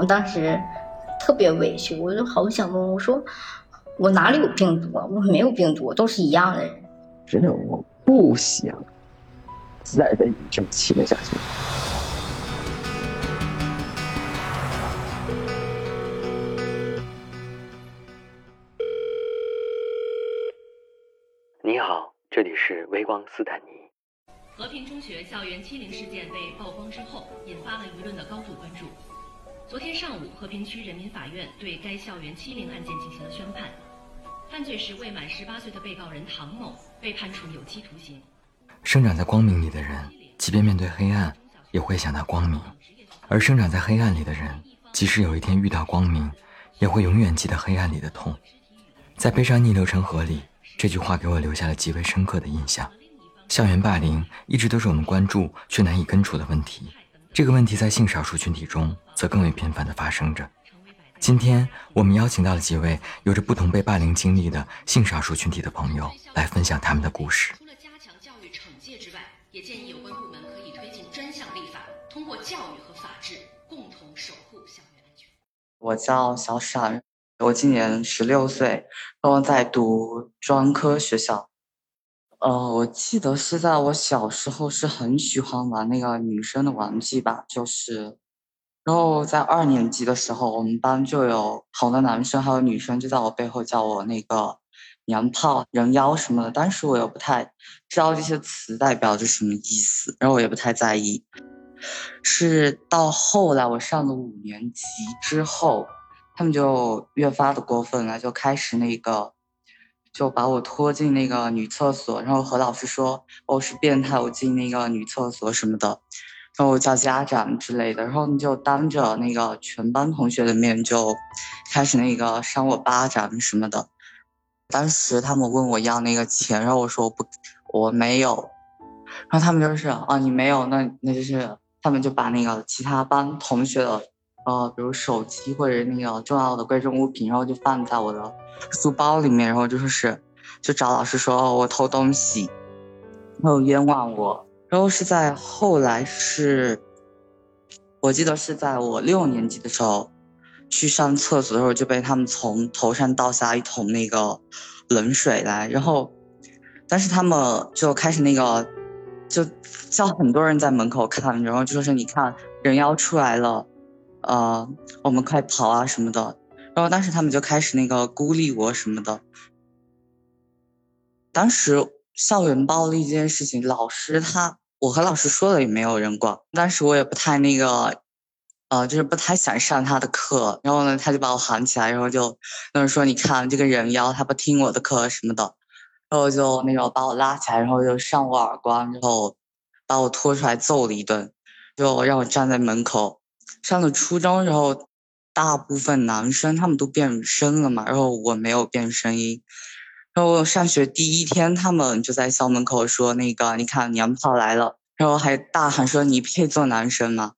我当时特别委屈，我就好想问，我说我哪里有病毒啊？我没有病毒，都是一样的人。真的，我不想再被你这么欺骗下去。你好，这里是微光斯坦尼。和平中学校园欺凌事件被曝光之后，引发了舆论的高度关注。昨天上午，和平区人民法院对该校园欺凌案件进行了宣判。犯罪时未满十八岁的被告人唐某被判处有期徒刑。生长在光明里的人，即便面对黑暗，也会想到光明；而生长在黑暗里的人，即使有一天遇到光明，也会永远记得黑暗里的痛。在悲伤逆流成河里，这句话给我留下了极为深刻的印象。校园霸凌一直都是我们关注却难以根除的问题，这个问题在性少数群体中则更为频繁地发生着。今天我们邀请到了几位有着不同被霸凌经历的性少数群体的朋友，来分享他们的故事。除了加强教育惩戒之外，也建议有关部门可以推进专项立法，通过教育和法治共同守护校园安全。我叫小闪，我今年十六岁，然后在读专科学校。呃，我记得是在我小时候是很喜欢玩那个女生的玩具吧，就是。然后在二年级的时候，我们班就有好多男生还有女生就在我背后叫我那个娘炮、人妖什么的，当时我又不太知道这些词代表着什么意思，然后我也不太在意。是到后来我上了五年级之后，他们就越发的过分了，就开始那个就把我拖进那个女厕所，然后和老师说我是变态，我进那个女厕所什么的。然后我叫家长之类的，然后你就当着那个全班同学的面就开始那个扇我巴掌什么的。当时他们问我要那个钱，然后我说我不，我没有。然后他们就是啊，你没有，那那就是他们就把那个其他班同学的呃，比如手机或者那个重要的贵重物品，然后就放在我的书包里面，然后就说是就找老师说我偷东西，然后冤枉我。然后是在后来是，我记得是在我六年级的时候，去上厕所的时候就被他们从头上倒下一桶那个冷水来，然后，但是他们就开始那个，就叫很多人在门口看，然后就说是你看人妖出来了，呃，我们快跑啊什么的，然后当时他们就开始那个孤立我什么的，当时校园暴力这件事情，老师他。我和老师说了也没有人管，当时我也不太那个，呃，就是不太想上他的课。然后呢，他就把我喊起来，然后就，那说你看这个人妖，他不听我的课什么的，然后就那种把我拉起来，然后就扇我耳光，然后把我拖出来揍了一顿，就让我站在门口。上了初中，然后大部分男生他们都变声了嘛，然后我没有变声音。然后上学第一天，他们就在校门口说：“那个，你看娘炮来了。”然后还大喊说：“你配做男生吗？”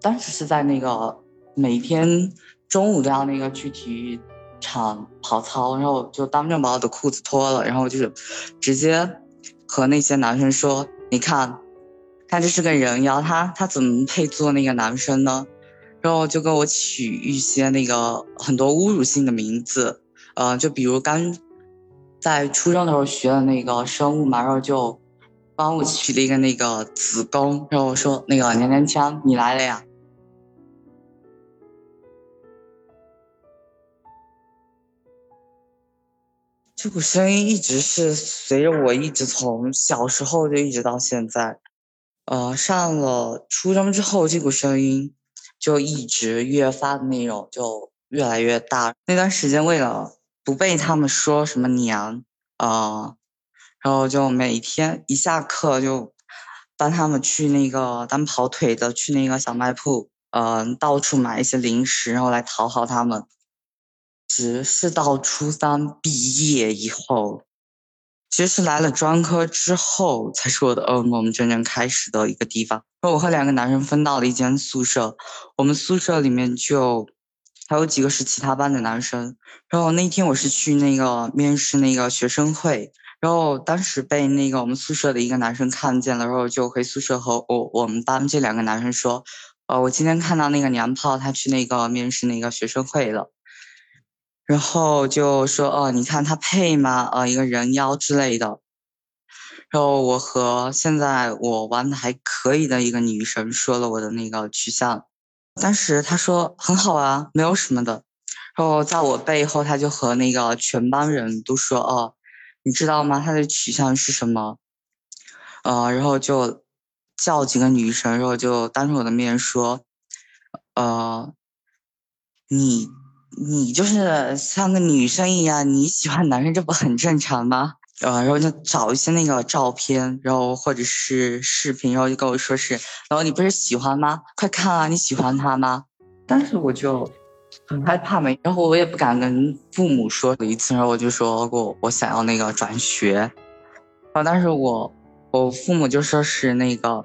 当时是在那个每天中午都要那个去体育场跑操，然后就当众把我的裤子脱了，然后就是直接和那些男生说：“你看，他这是个人妖，他他怎么配做那个男生呢？”然后就给我取一些那个很多侮辱性的名字，呃，就比如刚。在初中的时候学的那个生物嘛，然后就帮我取了一个那个子宫，然后说那个娘娘腔你来了呀。这股声音一直是随着我，一直从小时候就一直到现在。呃，上了初中之后，这股声音就一直越发的那种就越来越大。那段时间为了。不被他们说什么娘啊，然后就每天一下课就帮他们去那个当跑腿的，去那个小卖铺，嗯，到处买一些零食，然后来讨好他们。只是到初三毕业以后，其实是来了专科之后，才是我的噩梦真正开始的一个地方。我和两个男生分到了一间宿舍，我们宿舍里面就。还有几个是其他班的男生，然后那天我是去那个面试那个学生会，然后当时被那个我们宿舍的一个男生看见了，然后就回宿舍和我我们班这两个男生说，呃，我今天看到那个娘炮他去那个面试那个学生会了，然后就说哦，你看他配吗？呃，一个人妖之类的。然后我和现在我玩的还可以的一个女生说了我的那个取向，当时她说很好啊，没有什么的。然后在我背后，他就和那个全班人都说哦，你知道吗？他的取向是什么？呃，然后就叫几个女生，然后就当着我的面说，呃，你你就是像个女生一样，你喜欢男生，这不很正常吗？呃，然后就找一些那个照片，然后或者是视频，然后就跟我说是，然后你不是喜欢吗？快看啊，你喜欢他吗？但是我就很害怕嘛，然后我也不敢跟父母说了一次，然后我就说过我想要那个转学，然后但是我我父母就说是那个，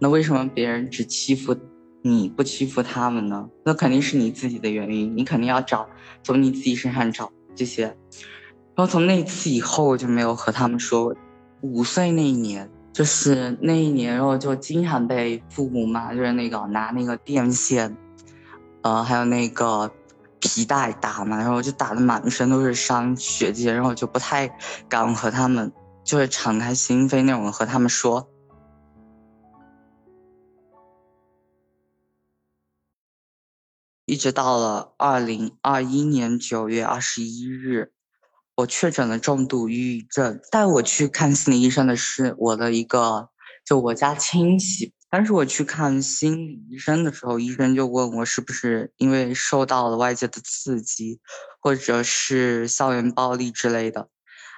那为什么别人只欺负你不欺负他们呢？那肯定是你自己的原因，你肯定要找从你自己身上找这些。然后从那次以后，我就没有和他们说。五岁那一年，就是那一年，然后就经常被父母骂，就是那个拿那个电线，呃，还有那个皮带打嘛，然后就打的满身都是伤，血迹，然后就不太敢和他们，就是敞开心扉那种和他们说。一直到了二零二一年九月二十一日。我确诊了重度抑郁症，带我去看心理医生的是我的一个，就我家亲戚。当时我去看心理医生的时候，医生就问我是不是因为受到了外界的刺激，或者是校园暴力之类的。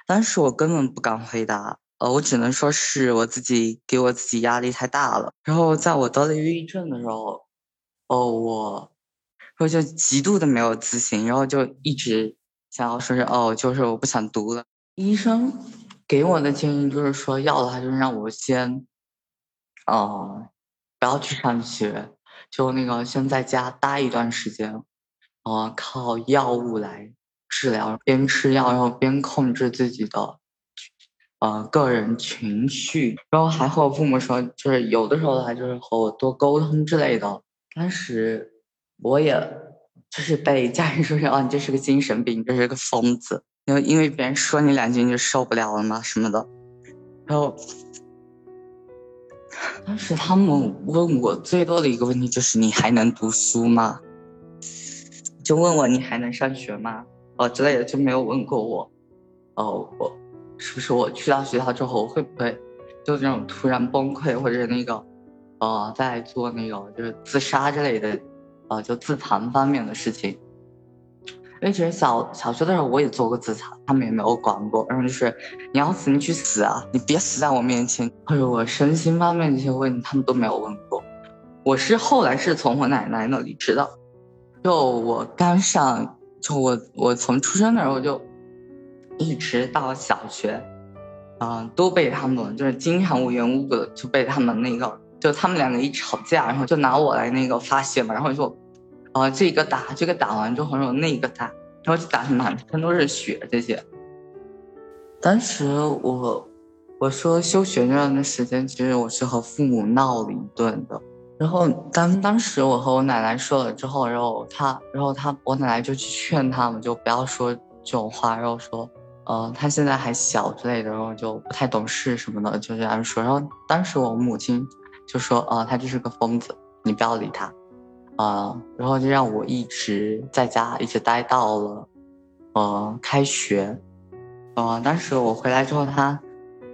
当时我根本不敢回答，呃，我只能说是我自己给我自己压力太大了。然后在我得了抑郁症的时候，哦，我，我就极度的没有自信，然后就一直。想要说是哦，就是我不想读了。医生给我的建议就是说，要的话就是让我先，哦，不要去上学，就那个先在家待一段时间，呃，靠药物来治疗，边吃药然后边控制自己的，呃，个人情绪，然后还和我父母说，就是有的时候的话就是和我多沟通之类的。当时我也。就是被家人说是哦，你这是个精神病，这是个疯子。然后因为别人说你两句你就受不了了吗？什么的。然后当时他们问我最多的一个问题就是你还能读书吗？就问我你还能上学吗？哦之类的就没有问过我。哦，我是不是我去到学校之后我会不会就这种突然崩溃或者那个呃在做那个就是自杀之类的。呃，就自残方面的事情，因为其实小小学的时候我也做过自残，他们也没有管过。然后就是你要死你去死啊，你别死在我面前。或者我身心方面这些问题，他们都没有问过。我是后来是从我奶奶那里知道，就我刚上，就我我从出生的时候就一直到小学，嗯，都被他们就是经常无缘无故的就被他们那个。就他们两个一吵架，然后就拿我来那个发泄嘛，然后就，呃，这个打，这个打完之后，然后那个打，然后就打的满身都是血这些。当时我我说休学那段时间，其实我是和父母闹了一顿的。然后当当时我和我奶奶说了之后，然后他，然后他我奶奶就去劝他们，就不要说这种话，然后说，呃，他现在还小之类的，然后就不太懂事什么的，就这样说。然后当时我母亲。就说啊，他就是个疯子，你不要理他，啊，然后就让我一直在家，一直待到了，呃，开学，呃，当时我回来之后，他，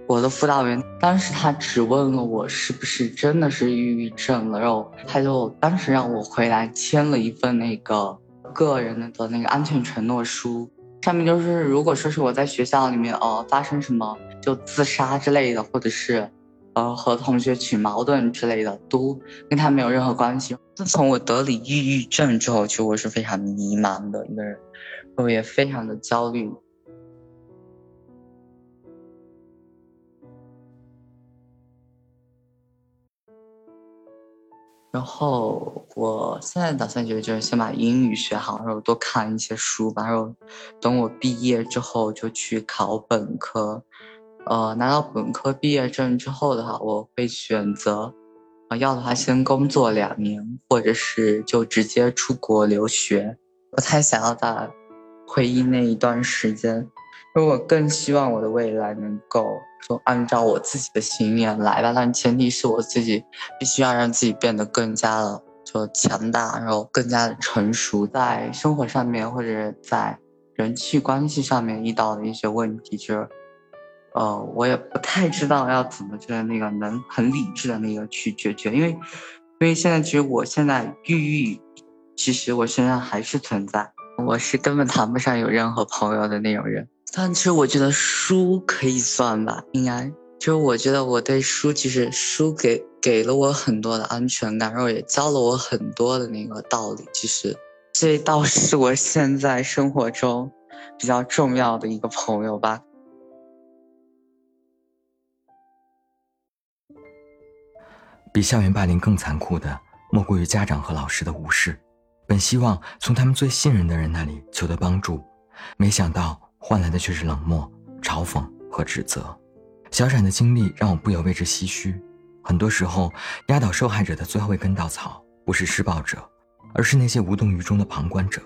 我的辅导员当时他只问了我是不是真的是抑郁症了，然后他就当时让我回来签了一份那个个人的那个安全承诺书，上面就是如果说是我在学校里面呃发生什么就自杀之类的，或者是。呃，和同学起矛盾之类的，都跟他没有任何关系。自从我得了抑郁症之后，其实我是非常迷茫的一个人，我也非常的焦虑。然后我现在打算就是先把英语学好，然后多看一些书吧，然后等我毕业之后就去考本科。呃，拿到本科毕业证之后的话，我会选择，要的话先工作两年，或者是就直接出国留学。不太想要在回忆那一段时间，因为我更希望我的未来能够就按照我自己的信念来吧。但前提是我自己必须要让自己变得更加的就强大，然后更加的成熟，在生活上面或者在人际关系上面遇到的一些问题，就是。呃，我也不太知道要怎么就是那个能很理智的那个去解决，因为，因为现在其实我现在抑郁，其实我身上还是存在，我是根本谈不上有任何朋友的那种人。但其实我觉得书可以算吧，应该就是我觉得我对书其实书给给了我很多的安全感，然后也教了我很多的那个道理。其实这倒是我现在生活中比较重要的一个朋友吧。比校园霸凌更残酷的，莫过于家长和老师的无视。本希望从他们最信任的人那里求得帮助，没想到换来的却是冷漠、嘲讽和指责。小闪的经历让我不由为之唏嘘。很多时候，压倒受害者的最后一根稻草，不是施暴者，而是那些无动于衷的旁观者。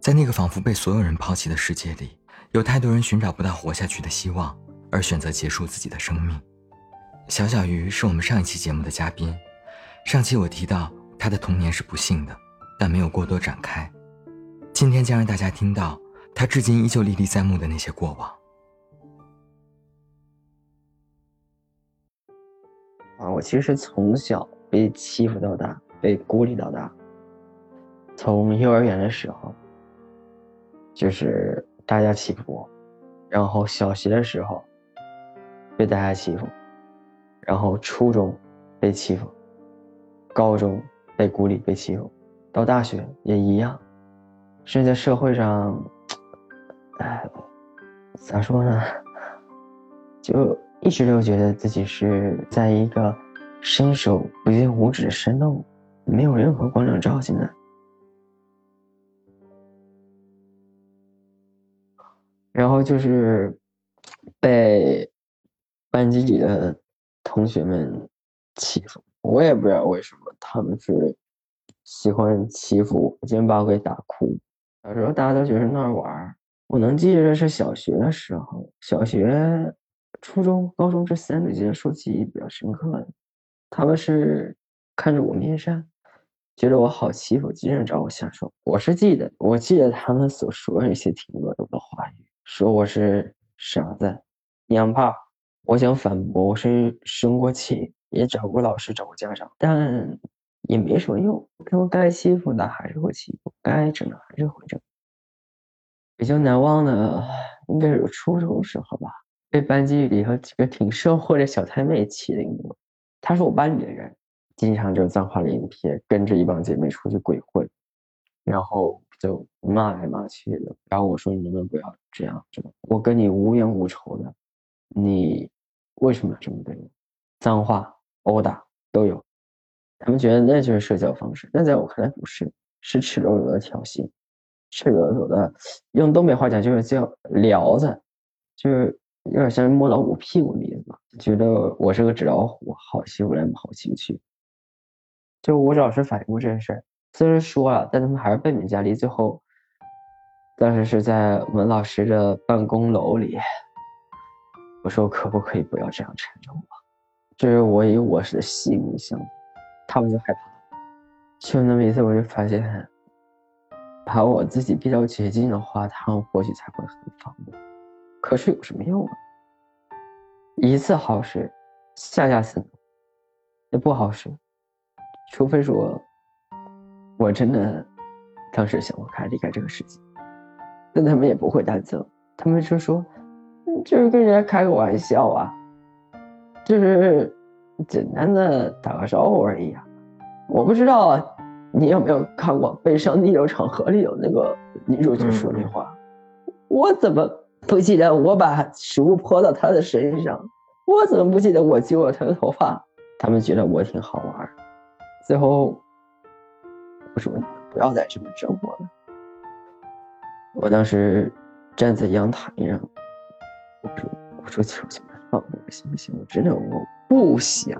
在那个仿佛被所有人抛弃的世界里，有太多人寻找不到活下去的希望，而选择结束自己的生命。小小鱼是我们上一期节目的嘉宾，上期我提到他的童年是不幸的，但没有过多展开。今天将让大家听到他至今依旧历历在目的那些过往。啊，我其实从小被欺负到大，被孤立到大。从幼儿园的时候，就是大家欺负我，然后小学的时候被大家欺负。然后初中被欺负，高中被孤立被欺负，到大学也一样。甚至在社会上，哎，咋说呢？就一直都觉得自己是在一个伸手不见五指的山洞，没有任何光亮照进来。然后就是被班级里的。同学们欺负我，也不知道为什么，他们是喜欢欺负我，经常把我给打哭。小时候大家都觉得那玩儿我能记得是小学的时候，小学、初中、高中这三个阶说记忆比较深刻的，他们是看着我面善，觉得我好欺负，经常找我下手。我是记得，我记得他们所说的一些挺恶毒的话语，说我是傻子、娘炮。我想反驳，我是生过气，也找过老师，找过家长，但也没什么用。我该欺负的还是会欺负，该整的还是会整。比较难忘的应该是初中时候吧，被班级里头几个挺社会的小太妹欺凌过。她是我班里的人，经常就脏话连篇，跟着一帮姐妹出去鬼混，然后就骂来骂去的。然后我说：“你能不能不要这样？我跟你无冤无仇的。”你为什么要这么对我？脏话、殴打都有，他们觉得那就是社交方式，但在我看来不是，是赤裸裸的挑衅，赤裸裸的，用东北话讲就是叫撩子，就是有点像摸老虎屁股的意思嘛，觉得我是个纸老虎，好欺负来好情趣。就我老师反映过这件事儿，虽然说了，但他们还是背面加厉，最后当时是在我们老师的办公楼里。我说可不可以不要这样缠着我？这是我以我是的性命相抵，他们就害怕。就那么一次，我就发现，把我自己逼到绝境的话，他们或许才会很放我。可是有什么用啊？一次好使，下下次也不好使。除非说，我真的当时想不开离开这个世界，但他们也不会担责，他们就说。就是跟人家开个玩笑啊，就是简单的打个招呼而已啊。我不知道你有没有看过《悲伤逆流成河》里有那个女主角说那话，我怎么不记得我把食物泼到她的身上？我怎么不记得我揪了她的头发？他们觉得我挺好玩，最后我说不要再这么折磨了。我当时站在阳台上。我说，我说求求你放过我行不行？我真的我不想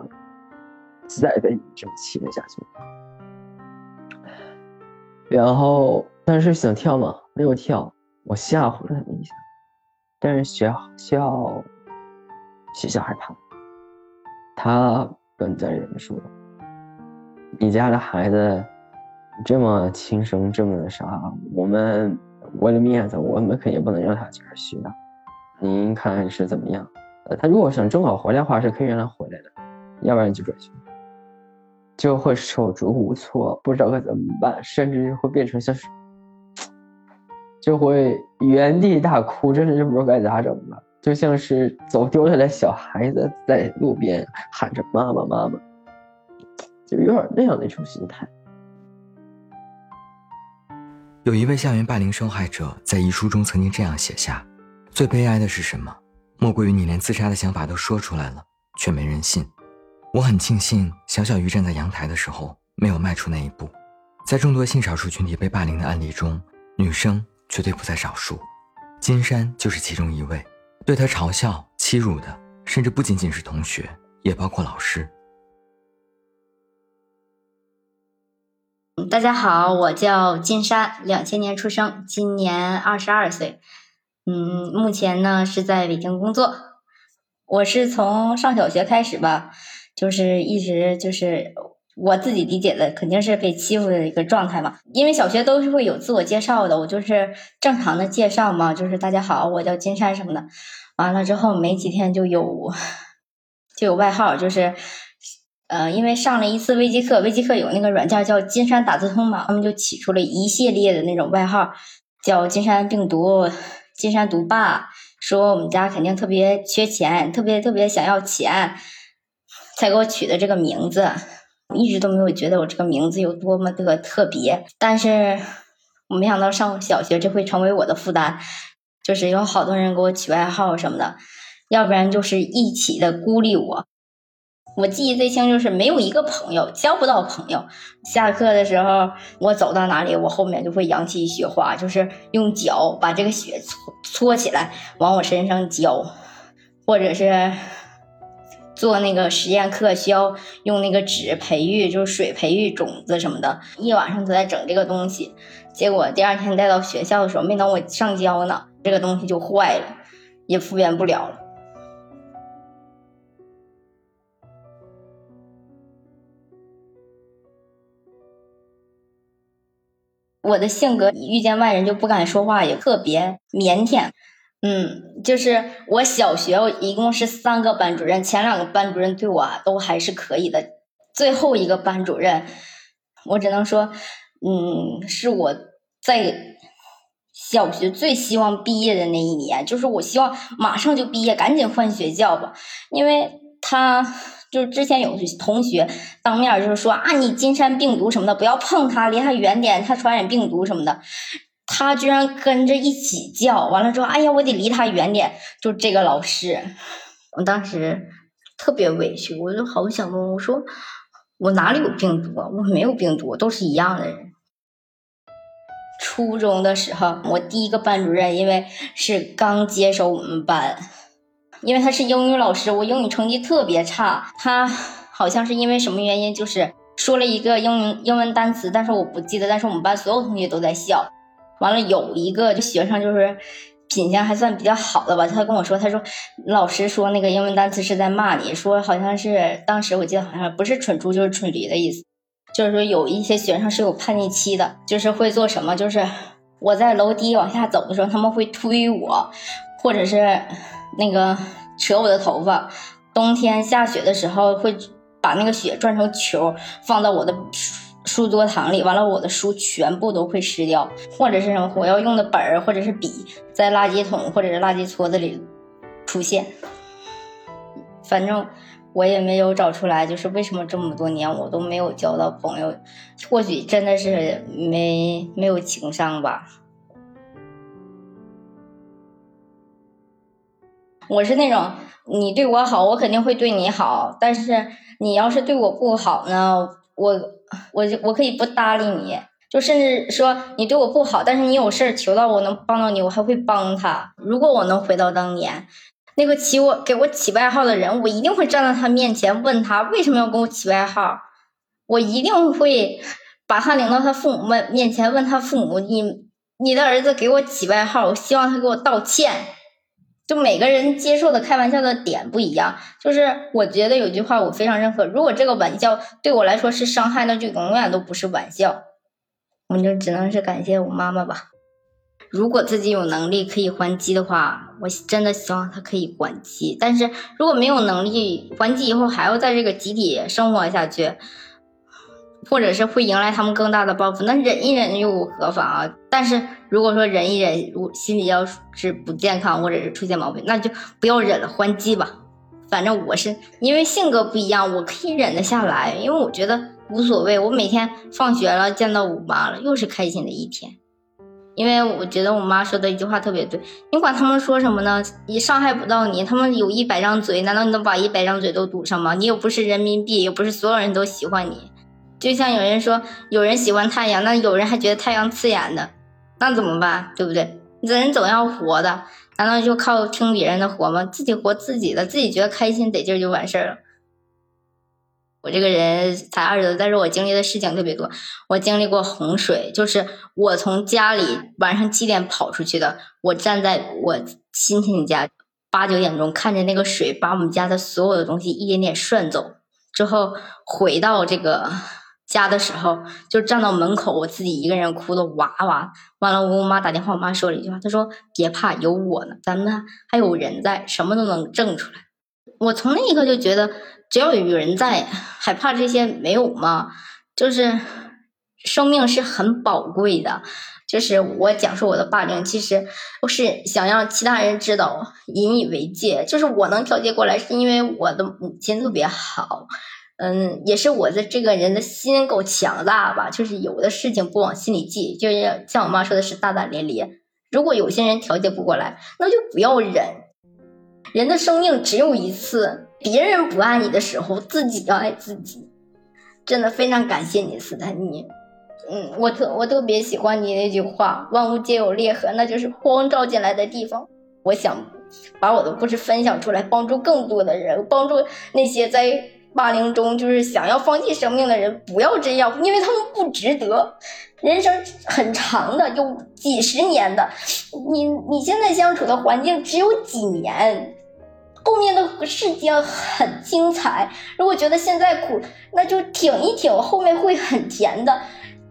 再被你这么欺负下去了。然后但是想跳嘛，没有跳，我吓唬了他们一下，但是学校学校害怕，他跟责任人说：“你家的孩子这么轻生，这么的啥，我们为了面子，我们肯定不能让他继续学。您看是怎么样？呃，他如果想正好回来的话，是可以让他回来的，要不然就转学。”就会手足无措，不知道该怎么办，甚至会变成像是，就会原地大哭，真的是不知道该咋整了，就像是走丢了的小孩子在路边喊着妈妈妈妈，就有点那样的一种心态。有一位校园霸凌受害者在遗书中曾经这样写下：“最悲哀的是什么？莫过于你连自杀的想法都说出来了，却没人信。”我很庆幸，小小鱼站在阳台的时候没有迈出那一步。在众多性少数群体被霸凌的案例中，女生绝对不在少数。金山就是其中一位。对他嘲笑、欺辱的，甚至不仅仅是同学，也包括老师。大家好，我叫金山，两千年出生，今年二十二岁。嗯，目前呢是在北京工作。我是从上小学开始吧。就是一直就是我自己理解的，肯定是被欺负的一个状态嘛。因为小学都是会有自我介绍的，我就是正常的介绍嘛，就是大家好，我叫金山什么的。完了之后没几天就有就有外号，就是呃，因为上了一次微机课，微机课有那个软件叫金山打字通嘛，他们就起出了一系列的那种外号，叫金山病毒、金山毒霸，说我们家肯定特别缺钱，特别特别想要钱。才给我取的这个名字，一直都没有觉得我这个名字有多么的特别。但是我没想到上小学这会成为我的负担，就是有好多人给我取外号什么的，要不然就是一起的孤立我。我记忆最清就是没有一个朋友，交不到朋友。下课的时候，我走到哪里，我后面就会扬起雪花，就是用脚把这个雪搓搓起来往我身上浇，或者是。做那个实验课需要用那个纸培育，就是水培育种子什么的，一晚上都在整这个东西。结果第二天带到学校的时候，没等我上交呢，这个东西就坏了，也复原不了了。我的性格遇见外人就不敢说话，也特别腼腆。嗯，就是我小学一共是三个班主任，前两个班主任对我都还是可以的，最后一个班主任，我只能说，嗯，是我在小学最希望毕业的那一年，就是我希望马上就毕业，赶紧换学校吧，因为他就是之前有同学当面就是说啊，你金山病毒什么的，不要碰他，离他远点，他传染病毒什么的。他居然跟着一起叫，完了之后，哎呀，我得离他远点。就这个老师，我当时特别委屈，我就好想问，我说我哪里有病毒啊？我没有病毒，都是一样的人。初中的时候，我第一个班主任因为是刚接手我们班，因为他是英语老师，我英语成绩特别差，他好像是因为什么原因，就是说了一个英英文单词，但是我不记得，但是我们班所有同学都在笑。完了，有一个就学生就是品行还算比较好的吧，他跟我说，他说老师说那个英文单词是在骂你，说好像是当时我记得好像不是蠢猪就是蠢驴的意思，就是说有一些学生是有叛逆期的，就是会做什么，就是我在楼梯往下走的时候，他们会推我，或者是那个扯我的头发，冬天下雪的时候会把那个雪转成球放到我的。书桌堂里，完了我的书全部都会湿掉，或者是什么我要用的本儿或者是笔，在垃圾桶或者是垃圾撮子里出现。反正我也没有找出来，就是为什么这么多年我都没有交到朋友，或许真的是没没有情商吧。我是那种你对我好，我肯定会对你好，但是你要是对我不好呢，我。我就我可以不搭理你，就甚至说你对我不好，但是你有事儿求到我能帮到你，我还会帮他。如果我能回到当年，那个起我给我起外号的人，我一定会站在他面前问他为什么要给我起外号，我一定会把他领到他父母面面前问他父母，你你的儿子给我起外号，我希望他给我道歉。就每个人接受的开玩笑的点不一样，就是我觉得有句话我非常认可，如果这个玩笑对我来说是伤害，那就永远都不是玩笑。我就只能是感谢我妈妈吧。如果自己有能力可以还击的话，我真的希望他可以还击。但是如果没有能力还击，以后还要在这个集体生活下去，或者是会迎来他们更大的报复，那忍一忍又何妨啊？但是如果说忍一忍，如心里要是不健康或者是出现毛病，那就不要忍了，还击吧。反正我是因为性格不一样，我可以忍得下来，因为我觉得无所谓。我每天放学了见到我妈了，又是开心的一天。因为我觉得我妈说的一句话特别对，你管他们说什么呢？你伤害不到你。他们有一百张嘴，难道你能把一百张嘴都堵上吗？你又不是人民币，又不是所有人都喜欢你。就像有人说，有人喜欢太阳，那有人还觉得太阳刺眼的，那怎么办？对不对？人总要活的，难道就靠听别人的活吗？自己活自己的，自己觉得开心得劲就完事儿了。我这个人才二十多，但是我经历的事情特别多。我经历过洪水，就是我从家里晚上七点跑出去的，我站在我亲戚家八九点钟，看着那个水把我们家的所有的东西一点点涮走，之后回到这个家的时候，就站到门口，我自己一个人哭的哇哇。完了，我跟我妈打电话，我妈说了一句话，她说：“别怕，有我呢，咱们还有人在，什么都能挣出来。”我从那一刻就觉得。只要有人在，还怕这些没有吗？就是生命是很宝贵的。就是我讲述我的霸凌，其实我是想让其他人知道，引以为戒。就是我能调节过来，是因为我的母亲特别好，嗯，也是我的这个人的心够强大吧。就是有的事情不往心里记，就是像我妈说的是大大咧咧。如果有些人调节不过来，那就不要忍。人的生命只有一次。别人不爱你的时候，自己要爱自己。真的非常感谢你，斯坦尼。嗯，我特我特别喜欢你那句话：“万物皆有裂痕，那就是光照进来的地方。”我想把我的故事分享出来，帮助更多的人，帮助那些在霸凌中就是想要放弃生命的人，不要这样，因为他们不值得。人生很长的，有几十年的，你你现在相处的环境只有几年。后面的世界很精彩，如果觉得现在苦，那就挺一挺，后面会很甜的。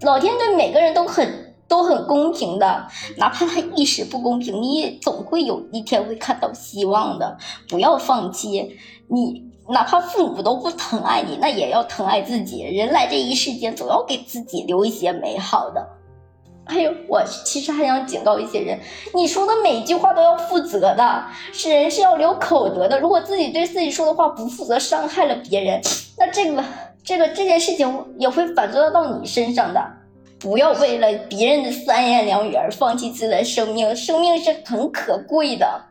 老天对每个人都很都很公平的，哪怕他一时不公平，你也总会有一天会看到希望的。不要放弃，你哪怕父母都不疼爱你，那也要疼爱自己。人来这一世间，总要给自己留一些美好的。还有，我其实还想警告一些人，你说的每一句话都要负责的，是人是要留口德的。如果自己对自己说的话不负责，伤害了别人，那这个这个这件事情也会反作用到你身上的。不要为了别人的三言两语而放弃自己的生命，生命是很可贵的。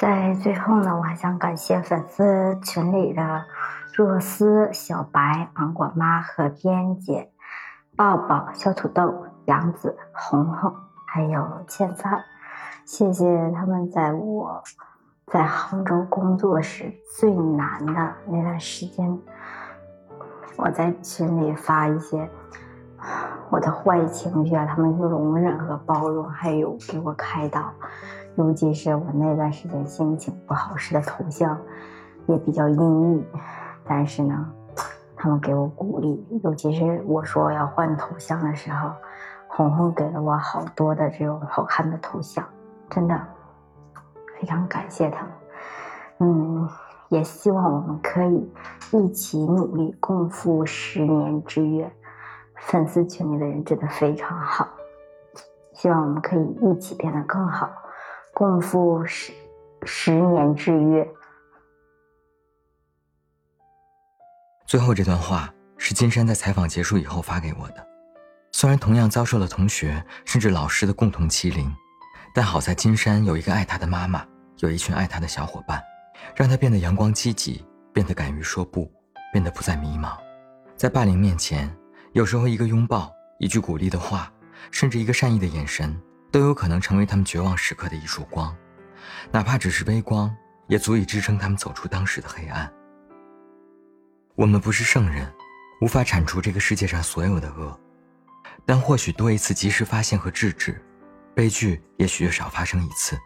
在最后呢，我还想感谢粉丝群里的。若思、小白、芒果妈和边姐、抱抱、小土豆、杨子、红红，还有欠饭，谢谢他们在我在杭州工作时最难的那段时间，我在群里发一些我的坏情绪啊，他们就容忍和包容，还有给我开导，尤其是我那段时间心情不好时的头像也比较阴郁。但是呢，他们给我鼓励，尤其是我说要换头像的时候，红红给了我好多的这种好看的头像，真的非常感谢他们。嗯，也希望我们可以一起努力，共赴十年之约。粉丝群里的人真的非常好，希望我们可以一起变得更好，共赴十十年之约。最后这段话是金山在采访结束以后发给我的。虽然同样遭受了同学甚至老师的共同欺凌，但好在金山有一个爱他的妈妈，有一群爱他的小伙伴，让他变得阳光积极，变得敢于说不，变得不再迷茫。在霸凌面前，有时候一个拥抱、一句鼓励的话，甚至一个善意的眼神，都有可能成为他们绝望时刻的一束光，哪怕只是微光，也足以支撑他们走出当时的黑暗。我们不是圣人，无法铲除这个世界上所有的恶，但或许多一次及时发现和制止，悲剧也许就少发生一次。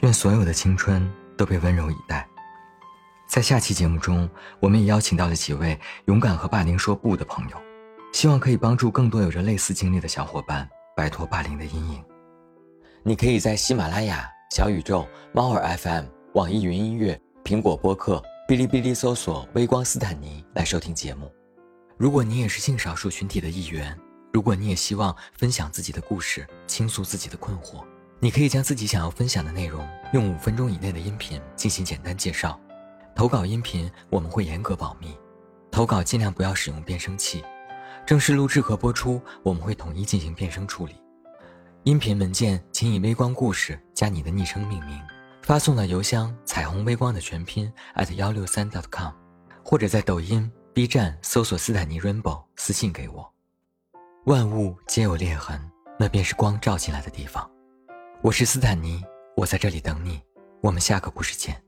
愿所有的青春都被温柔以待。在下期节目中，我们也邀请到了几位勇敢和霸凌说不的朋友，希望可以帮助更多有着类似经历的小伙伴摆脱霸凌的阴影。你可以在喜马拉雅、小宇宙、猫耳 FM、网易云音乐、苹果播客、哔哩哔哩搜索“微光斯坦尼”来收听节目。如果你也是性少数群体的一员，如果你也希望分享自己的故事，倾诉自己的困惑，你可以将自己想要分享的内容用五分钟以内的音频进行简单介绍。投稿音频我们会严格保密，投稿尽量不要使用变声器。正式录制和播出我们会统一进行变声处理。音频文件请以“微光故事”加你的昵称命名，发送到邮箱“彩虹微光”的全拼 at 幺六三 dot .com，或者在抖音、B 站搜索“斯坦尼 Rainbow” 私信给我。万物皆有裂痕，那便是光照进来的地方。我是斯坦尼，我在这里等你。我们下个故事见。